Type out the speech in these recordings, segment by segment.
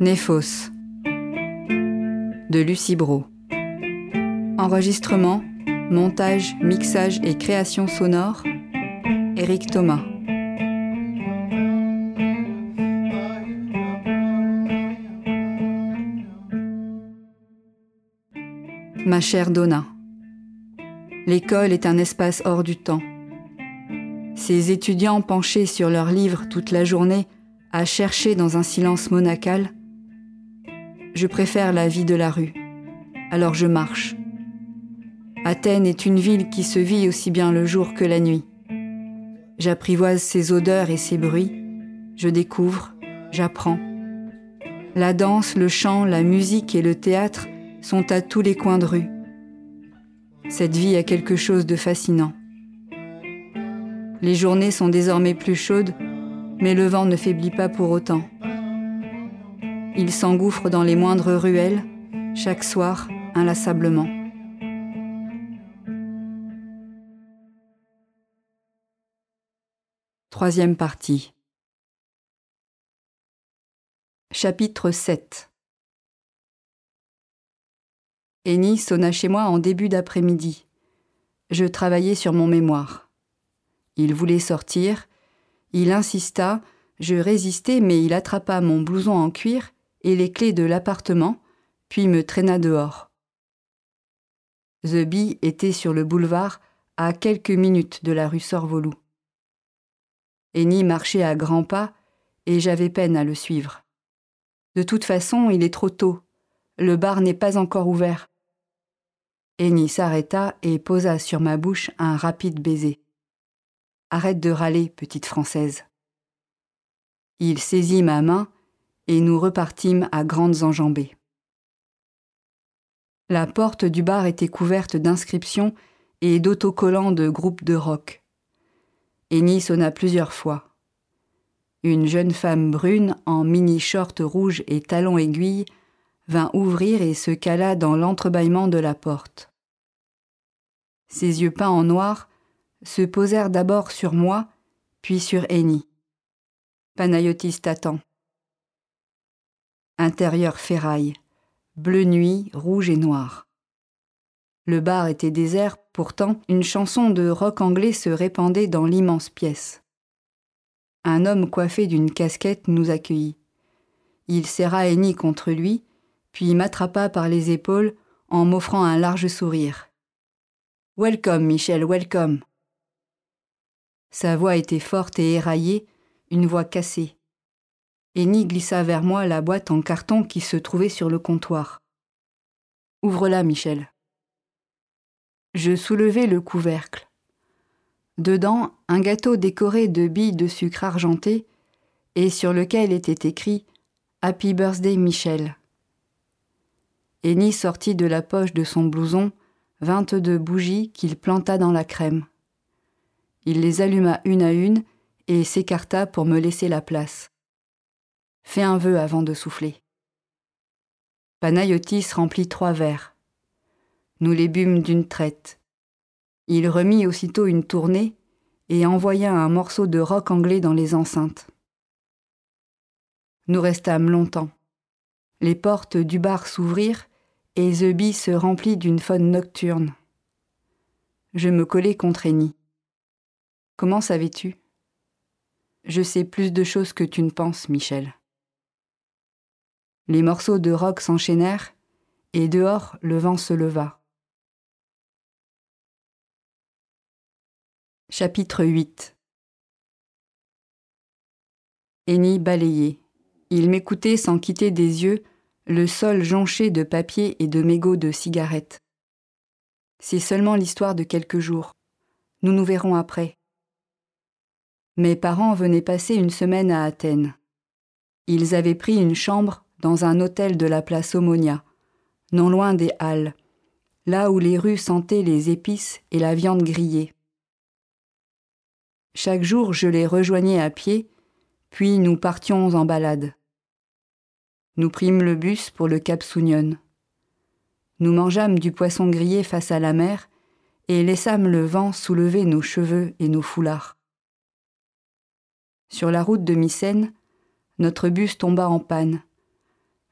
Néphos de Lucie Bro. Enregistrement, montage, mixage et création sonore, Eric Thomas. Ma chère Donna, l'école est un espace hors du temps. Ces étudiants penchés sur leurs livres toute la journée à chercher dans un silence monacal je préfère la vie de la rue. Alors je marche. Athènes est une ville qui se vit aussi bien le jour que la nuit. J'apprivoise ses odeurs et ses bruits. Je découvre, j'apprends. La danse, le chant, la musique et le théâtre sont à tous les coins de rue. Cette vie a quelque chose de fascinant. Les journées sont désormais plus chaudes, mais le vent ne faiblit pas pour autant. Il s'engouffre dans les moindres ruelles, chaque soir, inlassablement. Troisième partie. Chapitre 7 Eni sonna chez moi en début d'après-midi. Je travaillais sur mon mémoire. Il voulait sortir. Il insista. Je résistai, mais il attrapa mon blouson en cuir et les clés de l'appartement, puis me traîna dehors. The Bee était sur le boulevard à quelques minutes de la rue Sorvolou. Eni marchait à grands pas et j'avais peine à le suivre. De toute façon, il est trop tôt. Le bar n'est pas encore ouvert. Eni s'arrêta et posa sur ma bouche un rapide baiser. Arrête de râler, petite Française. Il saisit ma main et nous repartîmes à grandes enjambées. La porte du bar était couverte d'inscriptions et d'autocollants de groupes de rock. Eni sonna plusieurs fois. Une jeune femme brune en mini-short rouge et talons aiguilles vint ouvrir et se cala dans l'entrebâillement de la porte. Ses yeux peints en noir se posèrent d'abord sur moi, puis sur Eni. Panayotis t'attend. Intérieur ferraille, bleu nuit, rouge et noir. Le bar était désert, pourtant une chanson de rock anglais se répandait dans l'immense pièce. Un homme coiffé d'une casquette nous accueillit. Il serra Eni contre lui, puis m'attrapa par les épaules en m'offrant un large sourire. Welcome, Michel, welcome. Sa voix était forte et éraillée, une voix cassée. Eni glissa vers moi la boîte en carton qui se trouvait sur le comptoir. Ouvre-la, Michel. Je soulevai le couvercle. Dedans, un gâteau décoré de billes de sucre argenté et sur lequel était écrit Happy Birthday Michel. Eni sortit de la poche de son blouson vingt-deux bougies qu'il planta dans la crème. Il les alluma une à une et s'écarta pour me laisser la place. Fais un vœu avant de souffler. Panayotis remplit trois verres. Nous les bûmes d'une traite. Il remit aussitôt une tournée et envoya un morceau de rock anglais dans les enceintes. Nous restâmes longtemps. Les portes du bar s'ouvrirent et The se remplit d'une faune nocturne. Je me collai contre Eni. Comment savais-tu? Je sais plus de choses que tu ne penses, Michel. Les morceaux de roc s'enchaînèrent, et dehors le vent se leva. Chapitre 8 Eni balayait. Il m'écoutait sans quitter des yeux le sol jonché de papier et de mégots de cigarettes. C'est seulement l'histoire de quelques jours. Nous nous verrons après. Mes parents venaient passer une semaine à Athènes. Ils avaient pris une chambre dans un hôtel de la place Omonia, non loin des halles, là où les rues sentaient les épices et la viande grillée. Chaque jour, je les rejoignais à pied, puis nous partions en balade. Nous prîmes le bus pour le Cap Sounion. Nous mangeâmes du poisson grillé face à la mer et laissâmes le vent soulever nos cheveux et nos foulards. Sur la route de Mycène, notre bus tomba en panne.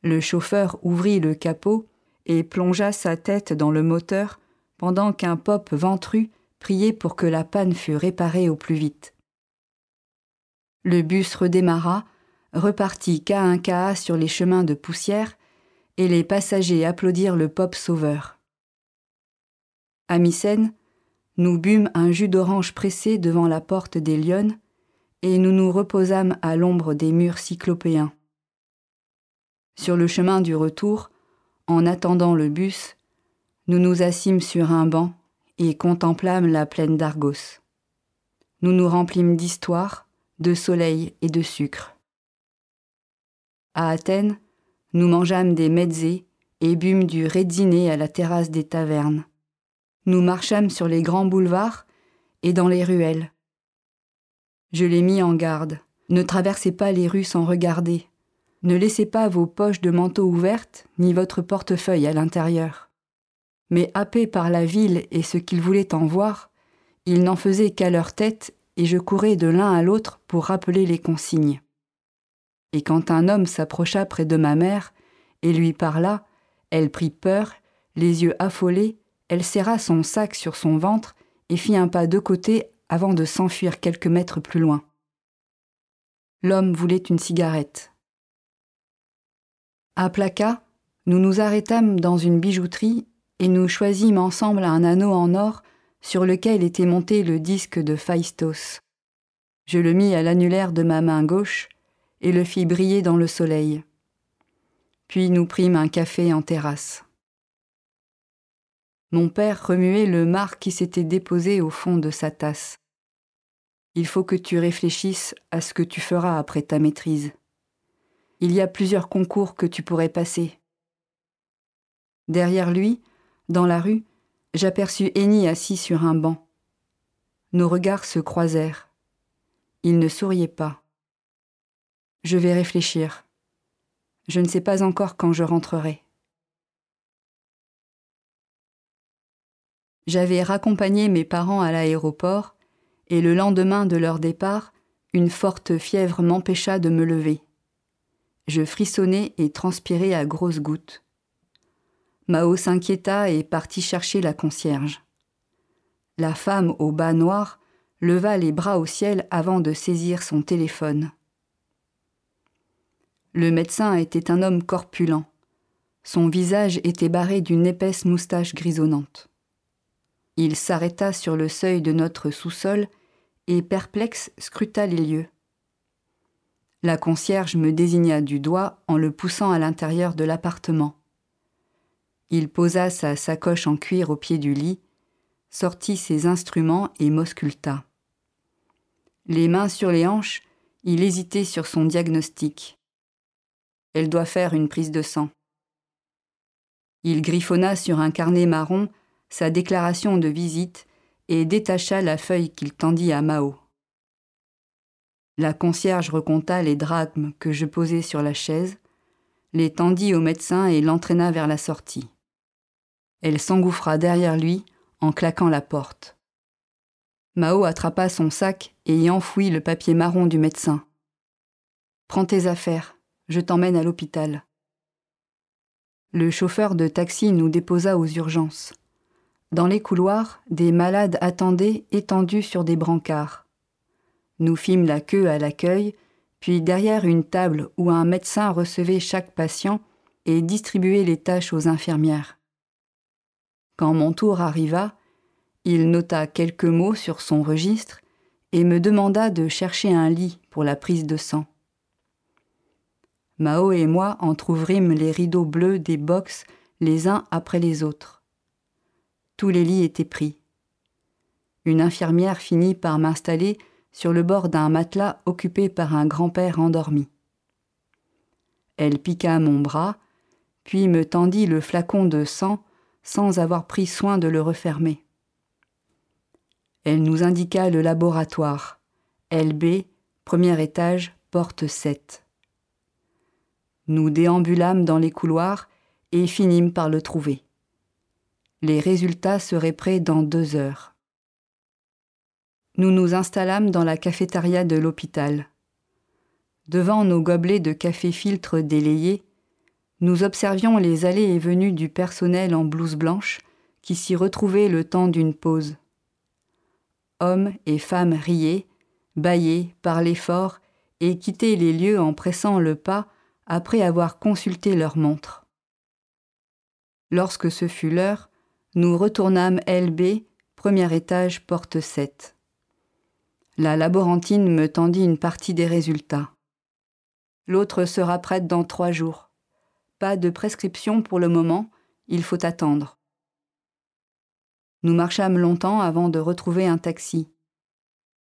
Le chauffeur ouvrit le capot et plongea sa tête dans le moteur pendant qu'un pop ventru priait pour que la panne fût réparée au plus vite. Le bus redémarra, repartit qu'à un cas sur les chemins de poussière, et les passagers applaudirent le pop sauveur. À Mycène, nous bûmes un jus d'orange pressé devant la porte des lionnes, et nous nous reposâmes à l'ombre des murs cyclopéens. Sur le chemin du retour, en attendant le bus, nous nous assîmes sur un banc et contemplâmes la plaine d'Argos. Nous nous remplîmes d'histoire, de soleil et de sucre. À Athènes, nous mangeâmes des mezzés et bûmes du rédiné à la terrasse des tavernes. Nous marchâmes sur les grands boulevards et dans les ruelles. Je les mis en garde. Ne traversez pas les rues sans regarder. Ne laissez pas vos poches de manteau ouvertes, ni votre portefeuille à l'intérieur. Mais happés par la ville et ce qu'ils voulaient en voir, ils n'en faisaient qu'à leur tête, et je courais de l'un à l'autre pour rappeler les consignes. Et quand un homme s'approcha près de ma mère et lui parla, elle prit peur, les yeux affolés, elle serra son sac sur son ventre et fit un pas de côté avant de s'enfuir quelques mètres plus loin. L'homme voulait une cigarette. À Placa, nous nous arrêtâmes dans une bijouterie et nous choisîmes ensemble un anneau en or sur lequel était monté le disque de Phaistos. Je le mis à l'annulaire de ma main gauche et le fit briller dans le soleil. Puis nous prîmes un café en terrasse. Mon père remuait le marc qui s'était déposé au fond de sa tasse. Il faut que tu réfléchisses à ce que tu feras après ta maîtrise. Il y a plusieurs concours que tu pourrais passer. Derrière lui, dans la rue, j'aperçus Henny assis sur un banc. Nos regards se croisèrent. Il ne souriait pas. Je vais réfléchir. Je ne sais pas encore quand je rentrerai. J'avais raccompagné mes parents à l'aéroport, et le lendemain de leur départ, une forte fièvre m'empêcha de me lever. Je frissonnais et transpirais à grosses gouttes. Mao s'inquiéta et partit chercher la concierge. La femme au bas noir leva les bras au ciel avant de saisir son téléphone. Le médecin était un homme corpulent. Son visage était barré d'une épaisse moustache grisonnante. Il s'arrêta sur le seuil de notre sous-sol et, perplexe, scruta les lieux. La concierge me désigna du doigt en le poussant à l'intérieur de l'appartement. Il posa sa sacoche en cuir au pied du lit, sortit ses instruments et m'ausculta. Les mains sur les hanches, il hésitait sur son diagnostic. Elle doit faire une prise de sang. Il griffonna sur un carnet marron sa déclaration de visite et détacha la feuille qu'il tendit à Mao. La concierge reconta les drachmes que je posais sur la chaise, les tendit au médecin et l'entraîna vers la sortie. Elle s'engouffra derrière lui en claquant la porte. Mao attrapa son sac et y enfouit le papier marron du médecin. Prends tes affaires, je t'emmène à l'hôpital. Le chauffeur de taxi nous déposa aux urgences. Dans les couloirs, des malades attendaient étendus sur des brancards. Nous fîmes la queue à l'accueil, puis derrière une table où un médecin recevait chaque patient et distribuait les tâches aux infirmières. Quand mon tour arriva, il nota quelques mots sur son registre et me demanda de chercher un lit pour la prise de sang. Mao et moi entr'ouvrîmes les rideaux bleus des box les uns après les autres. Tous les lits étaient pris. Une infirmière finit par m'installer sur le bord d'un matelas occupé par un grand-père endormi. Elle piqua mon bras, puis me tendit le flacon de sang sans avoir pris soin de le refermer. Elle nous indiqua le laboratoire, LB, premier étage, porte 7. Nous déambulâmes dans les couloirs et finîmes par le trouver. Les résultats seraient prêts dans deux heures. Nous nous installâmes dans la cafétéria de l'hôpital. Devant nos gobelets de café filtre délayés, nous observions les allées et venues du personnel en blouse blanche qui s'y retrouvait le temps d'une pause. Hommes et femmes riaient, bâillaient, parlaient fort et quittaient les lieux en pressant le pas après avoir consulté leur montre. Lorsque ce fut l'heure, nous retournâmes LB, premier étage, porte 7. La laborantine me tendit une partie des résultats. L'autre sera prête dans trois jours. Pas de prescription pour le moment, il faut attendre. Nous marchâmes longtemps avant de retrouver un taxi.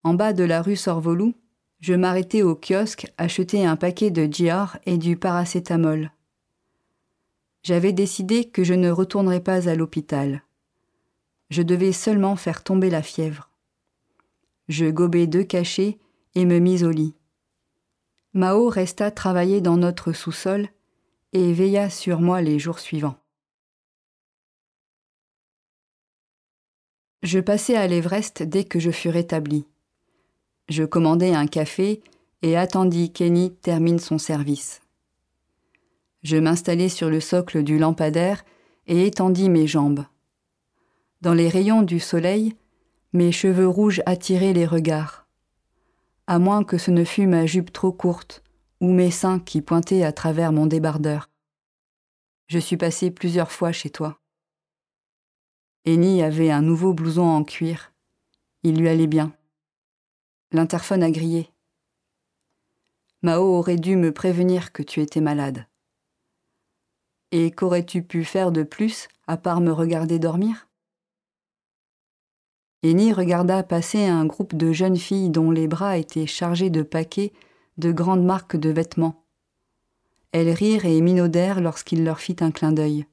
En bas de la rue Sorvolou, je m'arrêtai au kiosque acheter un paquet de GR et du paracétamol. J'avais décidé que je ne retournerais pas à l'hôpital. Je devais seulement faire tomber la fièvre. Je gobai deux cachets et me mis au lit. Mao resta travailler dans notre sous-sol et veilla sur moi les jours suivants. Je passai à l'Everest dès que je fus rétabli. Je commandai un café et attendis qu'Enny termine son service. Je m'installai sur le socle du lampadaire et étendis mes jambes. Dans les rayons du soleil, mes cheveux rouges attiraient les regards. À moins que ce ne fût ma jupe trop courte ou mes seins qui pointaient à travers mon débardeur. Je suis passé plusieurs fois chez toi. Eni avait un nouveau blouson en cuir. Il lui allait bien. L'interphone a grillé. Mao aurait dû me prévenir que tu étais malade. Et qu'aurais-tu pu faire de plus à part me regarder dormir? Eni regarda passer un groupe de jeunes filles dont les bras étaient chargés de paquets de grandes marques de vêtements. Elles rirent et minaudèrent lorsqu'il leur fit un clin d'œil.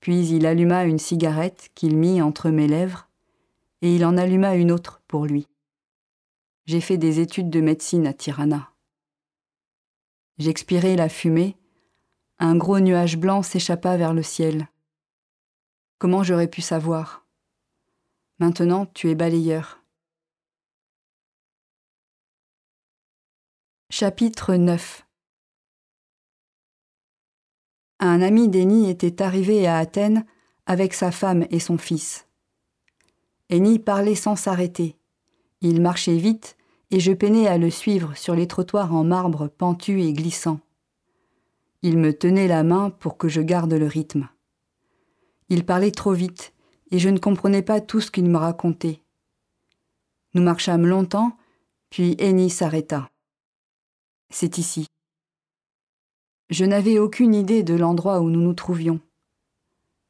Puis il alluma une cigarette qu'il mit entre mes lèvres, et il en alluma une autre pour lui. J'ai fait des études de médecine à Tirana. J'expirai la fumée, un gros nuage blanc s'échappa vers le ciel. Comment j'aurais pu savoir? Maintenant, tu es balayeur. Chapitre 9 un ami d'Eni était arrivé à Athènes avec sa femme et son fils. Eni parlait sans s'arrêter. Il marchait vite et je peinais à le suivre sur les trottoirs en marbre pentus et glissants. Il me tenait la main pour que je garde le rythme. Il parlait trop vite et je ne comprenais pas tout ce qu'il me racontait. Nous marchâmes longtemps, puis Eni s'arrêta. C'est ici. Je n'avais aucune idée de l'endroit où nous nous trouvions.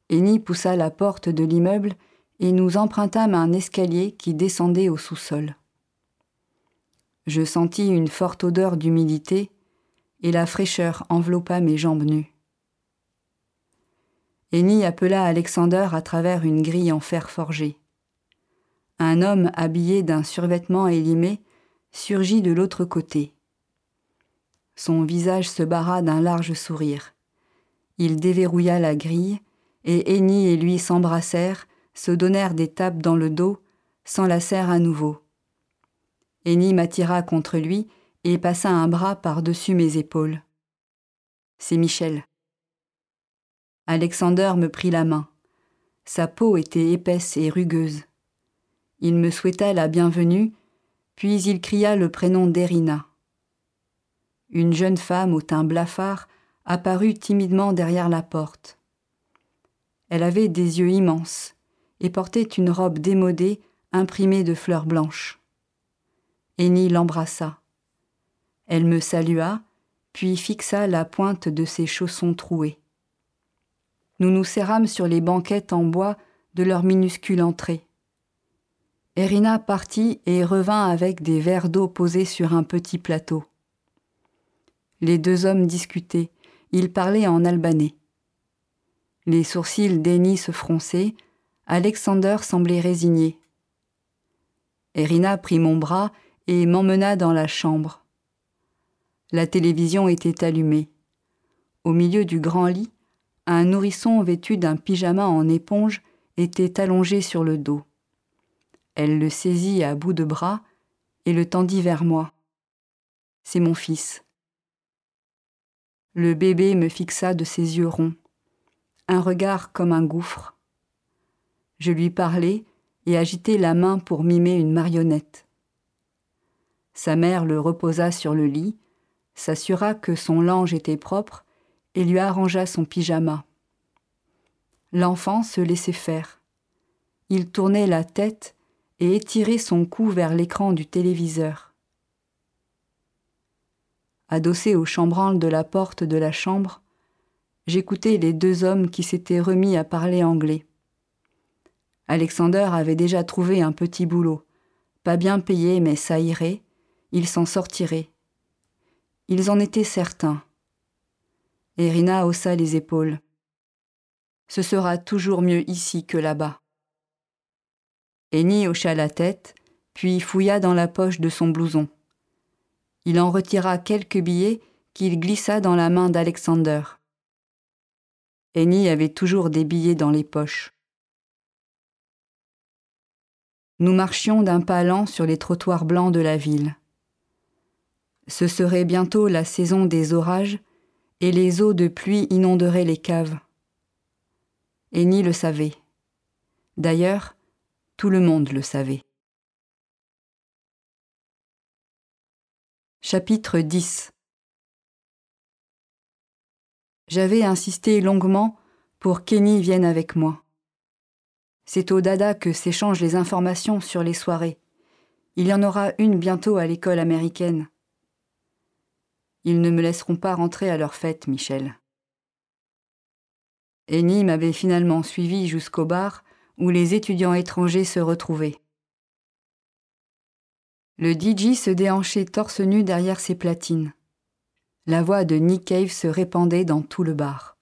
Eni poussa la porte de l'immeuble et nous empruntâmes un escalier qui descendait au sous-sol. Je sentis une forte odeur d'humidité et la fraîcheur enveloppa mes jambes nues. Eni appela Alexander à travers une grille en fer forgé. Un homme habillé d'un survêtement élimé surgit de l'autre côté. Son visage se barra d'un large sourire. Il déverrouilla la grille, et Eni et lui s'embrassèrent, se donnèrent des tapes dans le dos, s'enlacèrent à nouveau. Eni m'attira contre lui et passa un bras par-dessus mes épaules. C'est Michel. Alexander me prit la main. Sa peau était épaisse et rugueuse. Il me souhaita la bienvenue, puis il cria le prénom d'Erina une jeune femme au teint blafard apparut timidement derrière la porte. Elle avait des yeux immenses et portait une robe démodée imprimée de fleurs blanches. Eni l'embrassa. Elle me salua, puis fixa la pointe de ses chaussons troués. Nous nous serrâmes sur les banquettes en bois de leur minuscule entrée. Erina partit et revint avec des verres d'eau posés sur un petit plateau. Les deux hommes discutaient, ils parlaient en albanais. Les sourcils d'Eni se fronçaient, Alexander semblait résigné. Erina prit mon bras et m'emmena dans la chambre. La télévision était allumée. Au milieu du grand lit, un nourrisson vêtu d'un pyjama en éponge était allongé sur le dos. Elle le saisit à bout de bras et le tendit vers moi. C'est mon fils. Le bébé me fixa de ses yeux ronds, un regard comme un gouffre. Je lui parlais et agitai la main pour mimer une marionnette. Sa mère le reposa sur le lit, s'assura que son linge était propre et lui arrangea son pyjama. L'enfant se laissait faire. Il tournait la tête et étirait son cou vers l'écran du téléviseur. Adossé au chambranle de la porte de la chambre, j'écoutais les deux hommes qui s'étaient remis à parler anglais. Alexander avait déjà trouvé un petit boulot, pas bien payé mais ça irait, il s'en sortirait. Ils en étaient certains. Erina haussa les épaules. Ce sera toujours mieux ici que là-bas. Eni hocha la tête, puis fouilla dans la poche de son blouson. Il en retira quelques billets qu'il glissa dans la main d'Alexander. Eni avait toujours des billets dans les poches. Nous marchions d'un pas lent sur les trottoirs blancs de la ville. Ce serait bientôt la saison des orages et les eaux de pluie inonderaient les caves. Eni le savait. D'ailleurs, tout le monde le savait. Chapitre 10 J'avais insisté longuement pour qu'Eni vienne avec moi. C'est au Dada que s'échangent les informations sur les soirées. Il y en aura une bientôt à l'école américaine. Ils ne me laisseront pas rentrer à leur fête, Michel. Eni m'avait finalement suivi jusqu'au bar où les étudiants étrangers se retrouvaient. Le DJ se déhanchait torse nu derrière ses platines. La voix de Nick Cave se répandait dans tout le bar.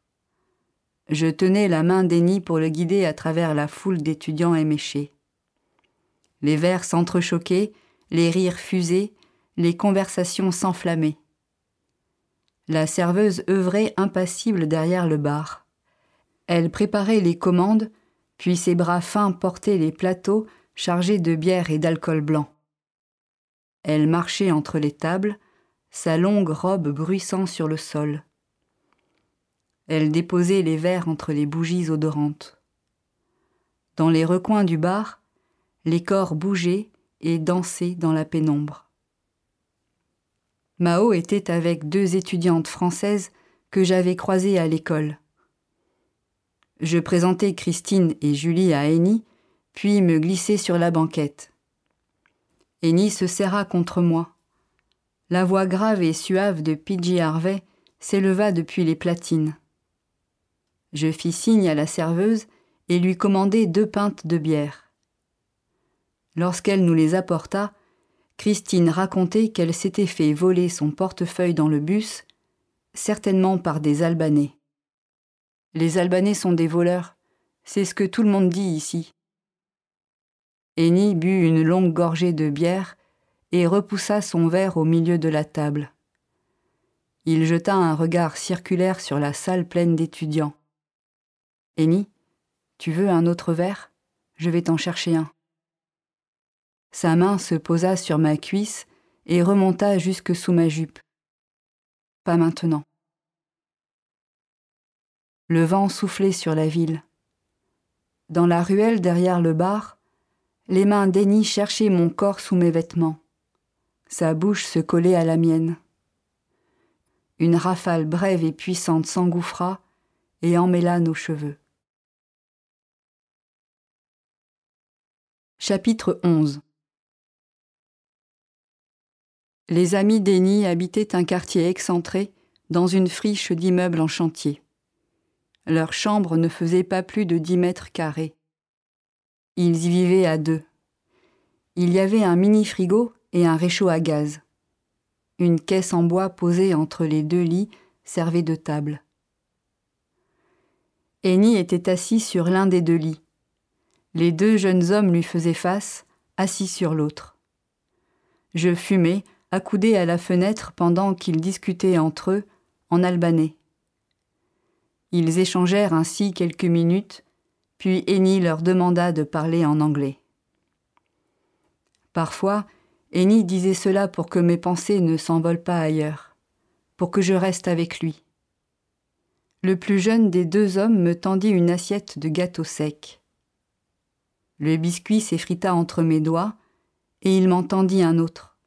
Je tenais la main d'Eni pour le guider à travers la foule d'étudiants éméchés. Les verres s'entrechoquaient, les rires fusaient, les conversations s'enflammaient. La serveuse œuvrait impassible derrière le bar. Elle préparait les commandes, puis ses bras fins portaient les plateaux chargés de bière et d'alcool blanc. Elle marchait entre les tables, sa longue robe bruissant sur le sol. Elle déposait les verres entre les bougies odorantes. Dans les recoins du bar, les corps bougeaient et dansaient dans la pénombre. Mao était avec deux étudiantes françaises que j'avais croisées à l'école. Je présentai Christine et Julie à Eni, puis me glissai sur la banquette. Eni se serra contre moi. La voix grave et suave de Pidgey Harvey s'éleva depuis les platines. Je fis signe à la serveuse et lui commandai deux pintes de bière. Lorsqu'elle nous les apporta, Christine racontait qu'elle s'était fait voler son portefeuille dans le bus, certainement par des Albanais. Les Albanais sont des voleurs, c'est ce que tout le monde dit ici. Eni but une longue gorgée de bière et repoussa son verre au milieu de la table. Il jeta un regard circulaire sur la salle pleine d'étudiants. Eni, tu veux un autre verre? Je vais t'en chercher un. Sa main se posa sur ma cuisse et remonta jusque sous ma jupe. Pas maintenant. Le vent soufflait sur la ville. Dans la ruelle derrière le bar, les mains d'Eni cherchaient mon corps sous mes vêtements. Sa bouche se collait à la mienne. Une rafale brève et puissante s'engouffra et emmêla nos cheveux. Chapitre 11 les amis d'Eni habitaient un quartier excentré, dans une friche d'immeubles en chantier. Leur chambre ne faisait pas plus de dix mètres carrés. Ils y vivaient à deux. Il y avait un mini-frigo et un réchaud à gaz. Une caisse en bois posée entre les deux lits servait de table. Eni était assis sur l'un des deux lits. Les deux jeunes hommes lui faisaient face, assis sur l'autre. Je fumais accoudés à la fenêtre pendant qu'ils discutaient entre eux en albanais. Ils échangèrent ainsi quelques minutes, puis Eni leur demanda de parler en anglais. Parfois, Eni disait cela pour que mes pensées ne s'envolent pas ailleurs, pour que je reste avec lui. Le plus jeune des deux hommes me tendit une assiette de gâteau sec. Le biscuit s'effrita entre mes doigts, et il m'en tendit un autre.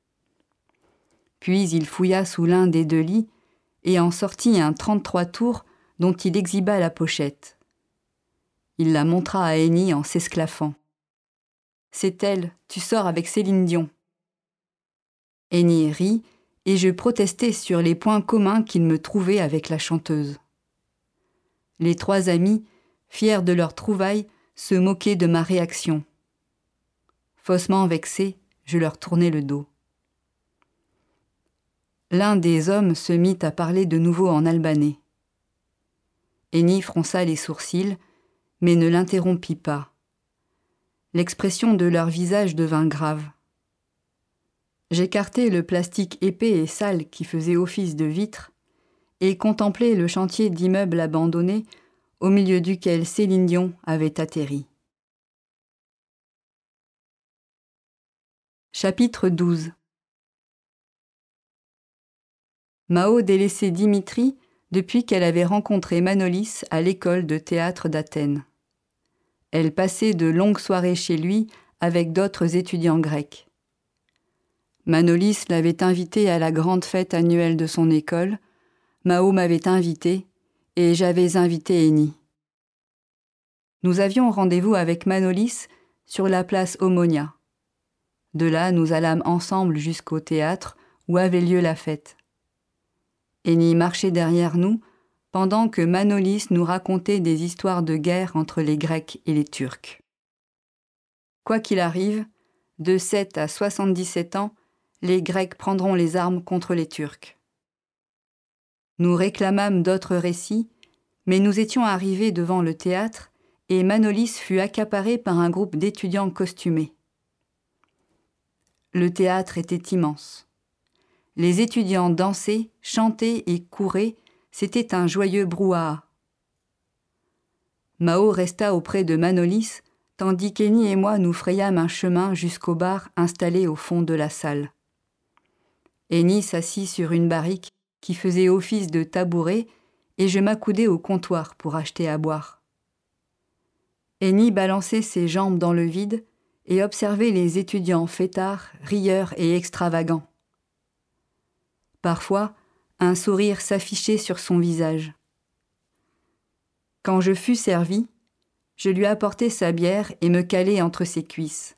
Puis il fouilla sous l'un des deux lits et en sortit un trente-trois tours dont il exhiba la pochette. Il la montra à Eni en s'esclaffant. C'est elle, tu sors avec Céline Dion. Eni rit, et je protestai sur les points communs qu'il me trouvait avec la chanteuse. Les trois amis, fiers de leur trouvaille, se moquaient de ma réaction. Faussement vexé, je leur tournai le dos. L'un des hommes se mit à parler de nouveau en albanais. Eni fronça les sourcils, mais ne l'interrompit pas. L'expression de leur visage devint grave. J'écartai le plastique épais et sale qui faisait office de vitre et contemplai le chantier d'immeubles abandonnés au milieu duquel Céline Dion avait atterri. Chapitre 12 Mao délaissait Dimitri depuis qu'elle avait rencontré Manolis à l'école de théâtre d'Athènes. Elle passait de longues soirées chez lui avec d'autres étudiants grecs. Manolis l'avait invitée à la grande fête annuelle de son école, Mao m'avait invité, et j'avais invité Eni. Nous avions rendez-vous avec Manolis sur la place Omonia. De là, nous allâmes ensemble jusqu'au théâtre où avait lieu la fête. Eni marchait derrière nous pendant que Manolis nous racontait des histoires de guerre entre les Grecs et les Turcs. Quoi qu'il arrive, de 7 à 77 ans, les Grecs prendront les armes contre les Turcs. Nous réclamâmes d'autres récits, mais nous étions arrivés devant le théâtre et Manolis fut accaparé par un groupe d'étudiants costumés. Le théâtre était immense. Les étudiants dansaient, chantaient et couraient c'était un joyeux brouhaha. Mao resta auprès de Manolis, tandis qu'Eni et moi nous frayâmes un chemin jusqu'au bar installé au fond de la salle. Eni s'assit sur une barrique qui faisait office de tabouret et je m'accoudai au comptoir pour acheter à boire. Eni balançait ses jambes dans le vide et observait les étudiants fêtards, rieurs et extravagants. Parfois, un sourire s'affichait sur son visage. Quand je fus servi, je lui apportai sa bière et me calai entre ses cuisses.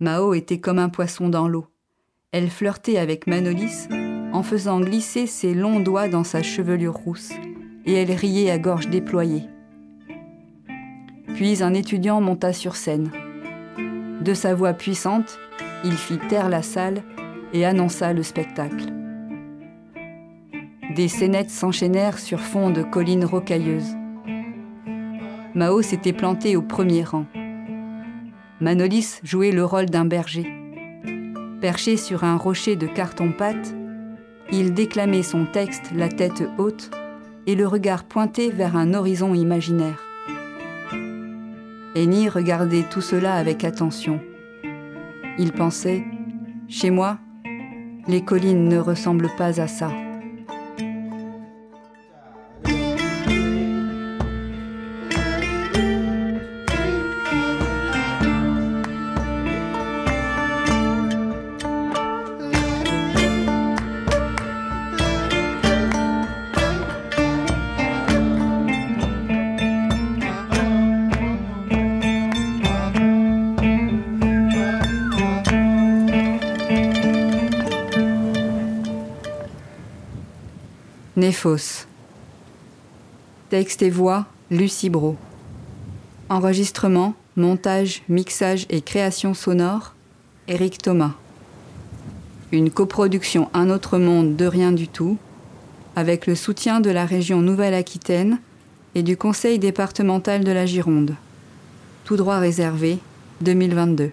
Mao était comme un poisson dans l'eau. Elle flirtait avec Manolis en faisant glisser ses longs doigts dans sa chevelure rousse, et elle riait à gorge déployée. Puis un étudiant monta sur scène. De sa voix puissante, il fit taire la salle et annonça le spectacle. Des scénettes s'enchaînèrent sur fond de collines rocailleuses. Mao s'était planté au premier rang. Manolis jouait le rôle d'un berger. Perché sur un rocher de carton-pâte, il déclamait son texte la tête haute et le regard pointé vers un horizon imaginaire. Eni regardait tout cela avec attention. Il pensait Chez moi, les collines ne ressemblent pas à ça. Néphos. Texte et voix, Lucie Bro. Enregistrement, montage, mixage et création sonore, Éric Thomas. Une coproduction Un autre monde de rien du tout, avec le soutien de la région Nouvelle-Aquitaine et du Conseil départemental de la Gironde. Tout droit réservé, 2022.